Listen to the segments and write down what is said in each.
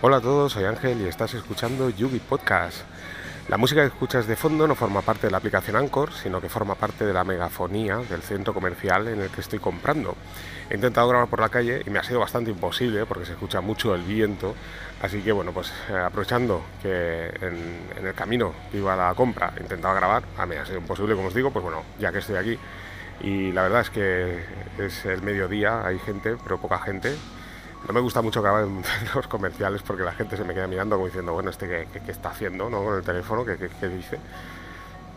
Hola a todos, soy Ángel y estás escuchando Yugi Podcast. La música que escuchas de fondo no forma parte de la aplicación Anchor, sino que forma parte de la megafonía del centro comercial en el que estoy comprando. He intentado grabar por la calle y me ha sido bastante imposible porque se escucha mucho el viento. Así que bueno, pues eh, aprovechando que en, el camino iba a la compra intentaba grabar, a mí ha sido imposible, como os digo, pues bueno, ya que estoy aquí. Y la verdad es que es el mediodía, hay gente, pero poca gente, no me gusta mucho grabar en los comerciales porque la gente se me queda mirando como diciendo, bueno, este qué, está haciendo ¿no? con el teléfono, ¿Qué, qué, dice.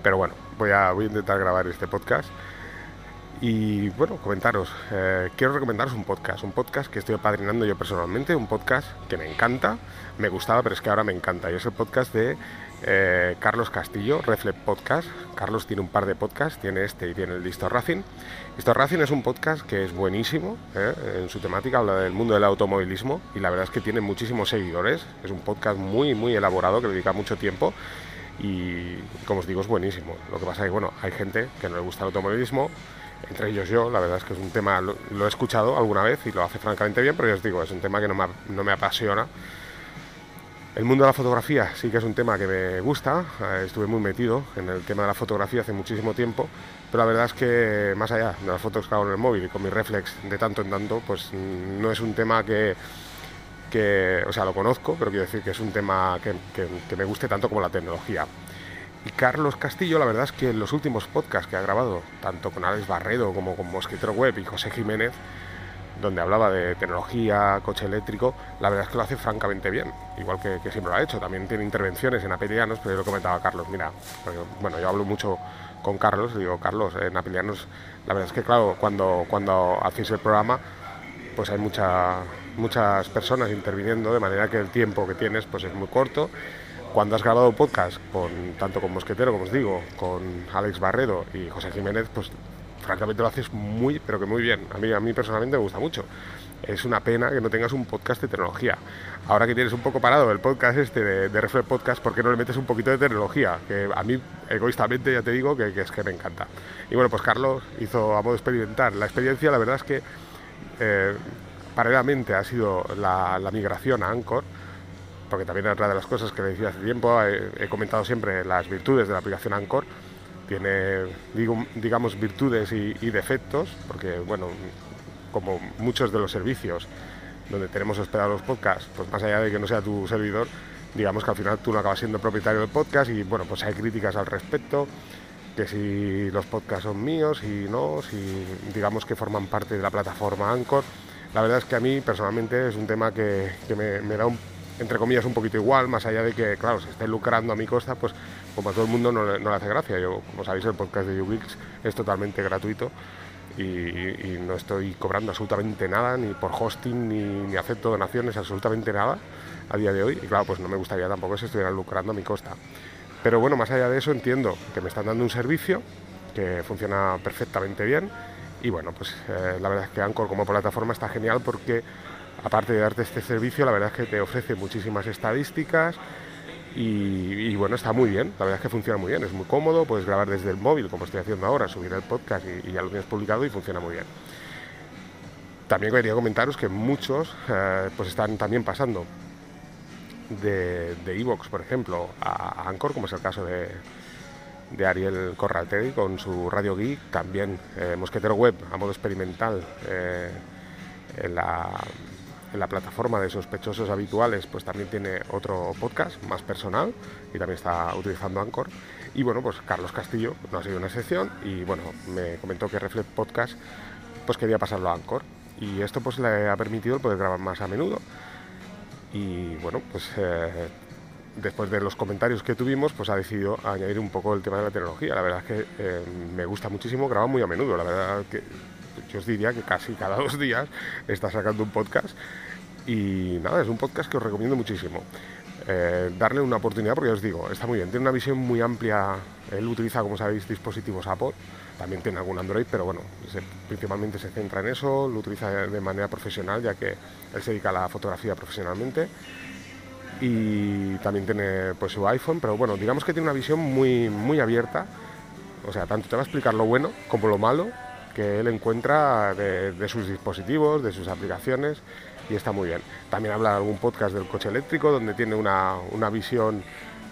Pero bueno, voy a, voy a intentar grabar este podcast. Y bueno, comentaros, eh, quiero recomendaros un podcast, un podcast que estoy apadrinando yo personalmente, un podcast que me encanta, me gustaba, pero es que ahora me encanta, y es el podcast de eh, Carlos Castillo, Reflex Podcast. Carlos tiene un par de podcasts, tiene este y tiene el Listo Racing. Listo Racing es un podcast que es buenísimo, ¿eh? en su temática habla del mundo del automovilismo y la verdad es que tiene muchísimos seguidores. Es un podcast muy, muy elaborado que dedica mucho tiempo y, como os digo, es buenísimo. Lo que pasa es que, bueno, hay gente que no le gusta el automovilismo, entre ellos yo, la verdad es que es un tema, lo, he escuchado alguna vez y lo hace francamente bien, pero ya os digo, es un tema que no me, no me apasiona el mundo de la fotografía sí que es un tema que me gusta, eh, estuve muy metido en el tema de la fotografía hace muchísimo tiempo, pero la verdad es que más allá de las fotos que hago en el móvil y con mi reflex de tanto en tanto, pues no es un tema que, o sea, lo conozco, pero quiero decir que es un tema que, me guste tanto como la tecnología. Y Carlos Castillo, la verdad es que en los últimos podcasts que ha grabado, tanto con Alex Barredo como con Mosquitero Web y José Jiménez, donde hablaba de tecnología, coche eléctrico, la verdad es que lo hace francamente bien, igual que, siempre lo ha hecho. También tiene intervenciones en Apelianos, pero yo lo comentaba a Carlos, mira, bueno, yo hablo mucho con Carlos, digo, Carlos, en Apelianos, la verdad es que claro, cuando, cuando hacéis el programa, pues hay mucha, muchas personas interviniendo, de manera que el tiempo que tienes pues es muy corto. Cuando has grabado podcast, con, tanto con Mosquetero, como os digo, con Alex Barredo y José Jiménez, pues francamente lo haces muy, pero que muy bien. A mí, a mí personalmente me gusta mucho. Es una pena que no tengas un podcast de tecnología. Ahora que tienes un poco parado el podcast este de, de Podcast, ¿por qué no le metes un poquito de tecnología? Que a mí, egoístamente, ya te digo que, es que me encanta. Y bueno, pues Carlos hizo a modo experimental. La experiencia, la verdad es que eh, paralelamente ha sido la, migración a Anchor, porque también otra de las cosas que le decía hace tiempo, he, he comentado siempre las virtudes de la aplicación Anchor tiene, digamos, virtudes y, defectos, porque, bueno, como muchos de los servicios donde tenemos hospedados los podcasts, pues más allá de que no sea tu servidor, digamos que al final tú no acabas siendo propietario del podcast y, bueno, pues hay críticas al respecto, que si los podcasts son míos y no, si digamos que forman parte de la plataforma Anchor. La verdad es que a mí personalmente es un tema que, me, da un entre comillas, un poquito igual, más allá de que, claro, se esté lucrando a mi costa, pues como todo el mundo no, le hace gracia. Yo, como sabéis, el podcast de YouGeeks es totalmente gratuito y, no estoy cobrando absolutamente nada, ni por hosting, ni, ni, acepto donaciones, absolutamente nada a día de hoy. Y claro, pues no me gustaría tampoco se estuvieran lucrando a mi costa. Pero bueno, más allá de eso, entiendo que me están dando un servicio que funciona perfectamente bien. Y bueno, pues eh, la verdad es que Anchor como plataforma está genial porque aparte de darte este servicio, la verdad es que te ofrece muchísimas estadísticas y, bueno, está muy bien, la verdad es que funciona muy bien, es muy cómodo, puedes grabar desde el móvil como estoy haciendo ahora, subir el podcast y, ya lo tienes publicado y funciona muy bien. También quería comentaros que muchos eh, pues están también pasando de Evox, por ejemplo, a, Anchor, como es el caso de, Ariel Corraltegui con su Radio Geek, también eh, Mosquetero Web a modo experimental eh, en la la plataforma de sospechosos habituales, pues también tiene otro podcast más personal y también está utilizando Anchor. Y bueno, pues Carlos Castillo no ha sido una excepción y bueno, me comentó que Reflect Podcast pues quería pasarlo a Anchor y esto pues le ha permitido poder grabar más a menudo. Y bueno, pues eh, después de los comentarios que tuvimos, pues ha decidido añadir un poco el tema de la tecnología. La verdad es que eh, me gusta muchísimo, graba muy a menudo, la verdad que yo os diría que casi cada dos días está sacando un podcast. Y nada, es un podcast que os recomiendo muchísimo. Eh, darle una oportunidad porque os digo, está muy bien, tiene una visión muy amplia, él utiliza, como sabéis, dispositivos Apple, también tiene algún Android, pero bueno, principalmente se centra en eso, lo utiliza de manera profesional, ya que él se dedica a la fotografía profesionalmente. Y también tiene pues su iPhone, pero bueno, digamos que tiene una visión muy, muy abierta, o sea, tanto te va a explicar lo bueno como lo malo que él encuentra de, sus dispositivos, de sus aplicaciones y está muy bien. También habla de algún podcast del coche eléctrico donde tiene una, visión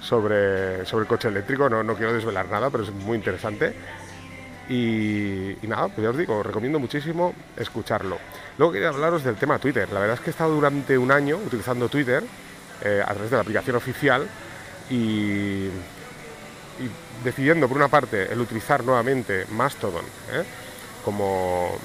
sobre, sobre el coche eléctrico, no, no quiero desvelar nada, pero es muy interesante. Y, nada, pues ya os digo, recomiendo muchísimo escucharlo. Luego quería hablaros del tema Twitter. La verdad es que he estado durante un año utilizando Twitter eh, a través de la aplicación oficial y, decidiendo por una parte el utilizar nuevamente Mastodon ¿eh? Como,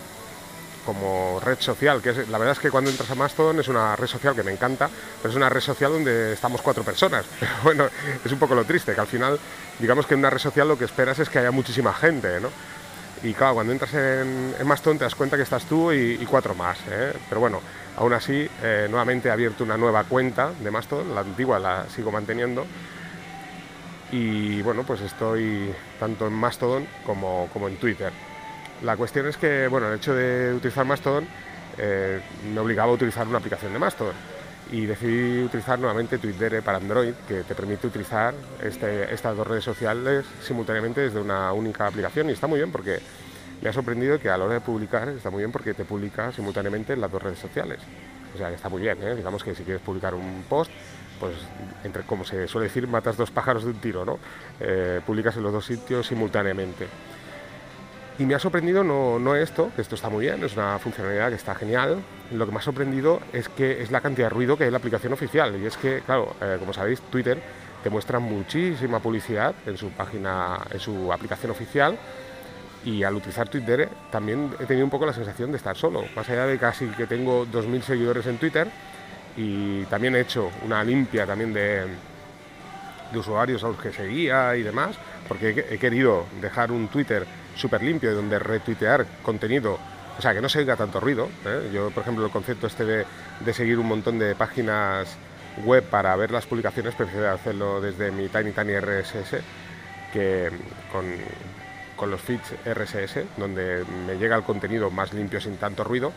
como red social, que es, la verdad es que cuando entras a Mastodon es una red social que me encanta, pero es una red social donde estamos cuatro personas. Pero bueno, es un poco lo triste, que al final, digamos que en una red social lo que esperas es que haya muchísima gente, ¿no? Y claro, cuando entras en, Mastodon te das cuenta que estás tú y, cuatro más, ¿eh? Pero bueno, aún así, eh, nuevamente he abierto una nueva cuenta de Mastodon, la antigua la sigo manteniendo. Y bueno, pues estoy tanto en Mastodon como, como en Twitter. La cuestión es que, bueno, el hecho de utilizar Mastodon eh, me obligaba a utilizar una aplicación de Mastodon y decidí utilizar nuevamente Twitter para Android, que te permite utilizar este, estas dos redes sociales simultáneamente desde una única aplicación y está muy bien porque me ha sorprendido que a la hora de publicar está muy bien porque te publica simultáneamente en las dos redes sociales. O sea que está muy bien, ¿eh? digamos que si quieres publicar un post, pues entre como se suele decir, matas dos pájaros de un tiro, ¿no? Eh, publicas en los dos sitios simultáneamente. Y me ha sorprendido no, no esto, que esto está muy bien, es una funcionalidad que está genial. Lo que me ha sorprendido es que es la cantidad de ruido que hay en la aplicación oficial. Y es que, claro, eh, como sabéis, Twitter te muestra muchísima publicidad en su página, en su aplicación oficial. Y al utilizar Twitter también he tenido un poco la sensación de estar solo. Más allá de casi que tengo 2.000 seguidores en Twitter y también he hecho una limpia también de, de usuarios a los que seguía y demás, porque he querido dejar un Twitter súper limpio y donde retuitear contenido, o sea, que no se oiga tanto ruido. ¿eh? Yo, por ejemplo, el concepto este de, seguir un montón de páginas web para ver las publicaciones, prefiero hacerlo desde mi Tiny Tiny RSS, que con, con los feeds RSS, donde me llega el contenido más limpio sin tanto ruido,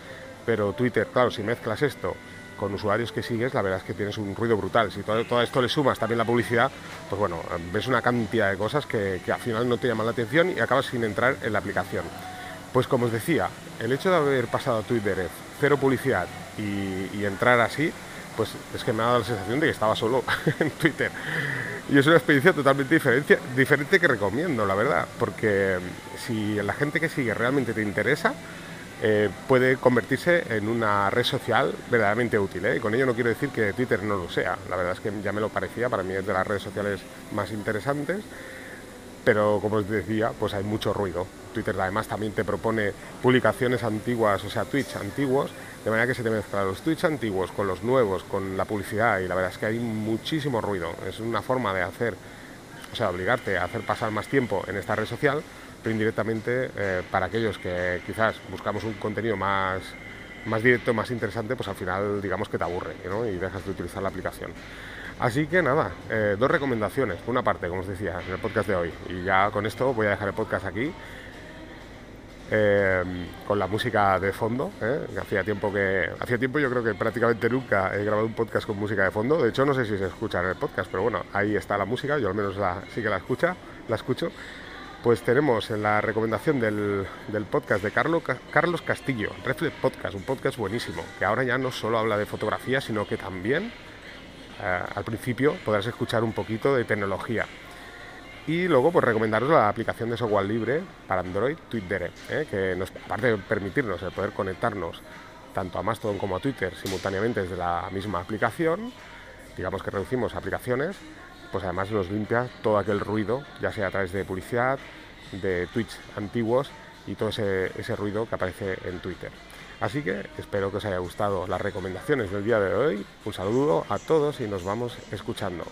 pero Twitter, claro, si mezclas esto con usuarios que sigues, la verdad es que tienes un ruido brutal. Si todo, todo esto le sumas también la publicidad, pues bueno, ves una cantidad de cosas que, al final no te llaman la atención y acabas sin entrar en la aplicación. Pues como os decía, el hecho de haber pasado a Twitter cero publicidad y, entrar así, pues es que me ha dado la sensación de que estaba solo en Twitter. Y es una experiencia totalmente diferente, diferente que recomiendo, la verdad, porque si la gente que sigue realmente te interesa, eh, puede convertirse en una red social verdaderamente útil. ¿eh? Y con ello no quiero decir que Twitter no lo sea, la verdad es que ya me lo parecía, para mí es de las redes sociales más interesantes, pero como os decía, pues hay mucho ruido. Twitter además también te propone publicaciones antiguas, o sea, tweets antiguos, de manera que se te mezclan los tweets antiguos con los nuevos, con la publicidad, y la verdad es que hay muchísimo ruido. Es una forma de hacer, o sea, obligarte a hacer pasar más tiempo en esta red social indirectamente eh, para aquellos que quizás buscamos un contenido más, más directo, más interesante, pues al final digamos que te aburre y dejas de utilizar la aplicación. Así que nada, eh, dos recomendaciones. Por una parte, como os decía, en el podcast de hoy. Y ya con esto voy a dejar el podcast aquí. Eh, con la música de fondo, hacía tiempo que hacía tiempo yo creo que prácticamente nunca he grabado un podcast con música de fondo. De hecho no sé si se escucha en el podcast, pero bueno, ahí está la música. Yo al menos la, sí que la escucha, la escucho pues tenemos en la recomendación del, podcast de Carlos, Castillo, Reflex Podcast, un podcast buenísimo, que ahora ya no solo habla de fotografía, sino que también eh, al principio podrás escuchar un poquito de tecnología. Y luego, pues recomendaros la aplicación de software libre para Android, Twitter, eh, que nos, aparte de permitirnos el poder conectarnos tanto a Mastodon como a Twitter simultáneamente desde la misma aplicación, digamos que reducimos aplicaciones, pues además nos limpia todo aquel ruido, ya sea a través de publicidad, de tweets antiguos y todo ese, ese ruido que aparece en Twitter. Así que espero que os haya gustado las recomendaciones del día de hoy. Un saludo a todos y nos vamos escuchando.